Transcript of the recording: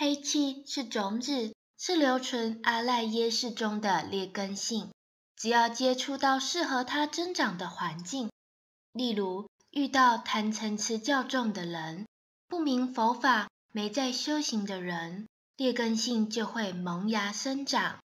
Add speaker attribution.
Speaker 1: 黑气是种子，是留存阿赖耶识中的劣根性。只要接触到适合它增长的环境，例如遇到贪嗔痴较重的人、不明佛法、没在修行的人，劣根性就会萌芽生长。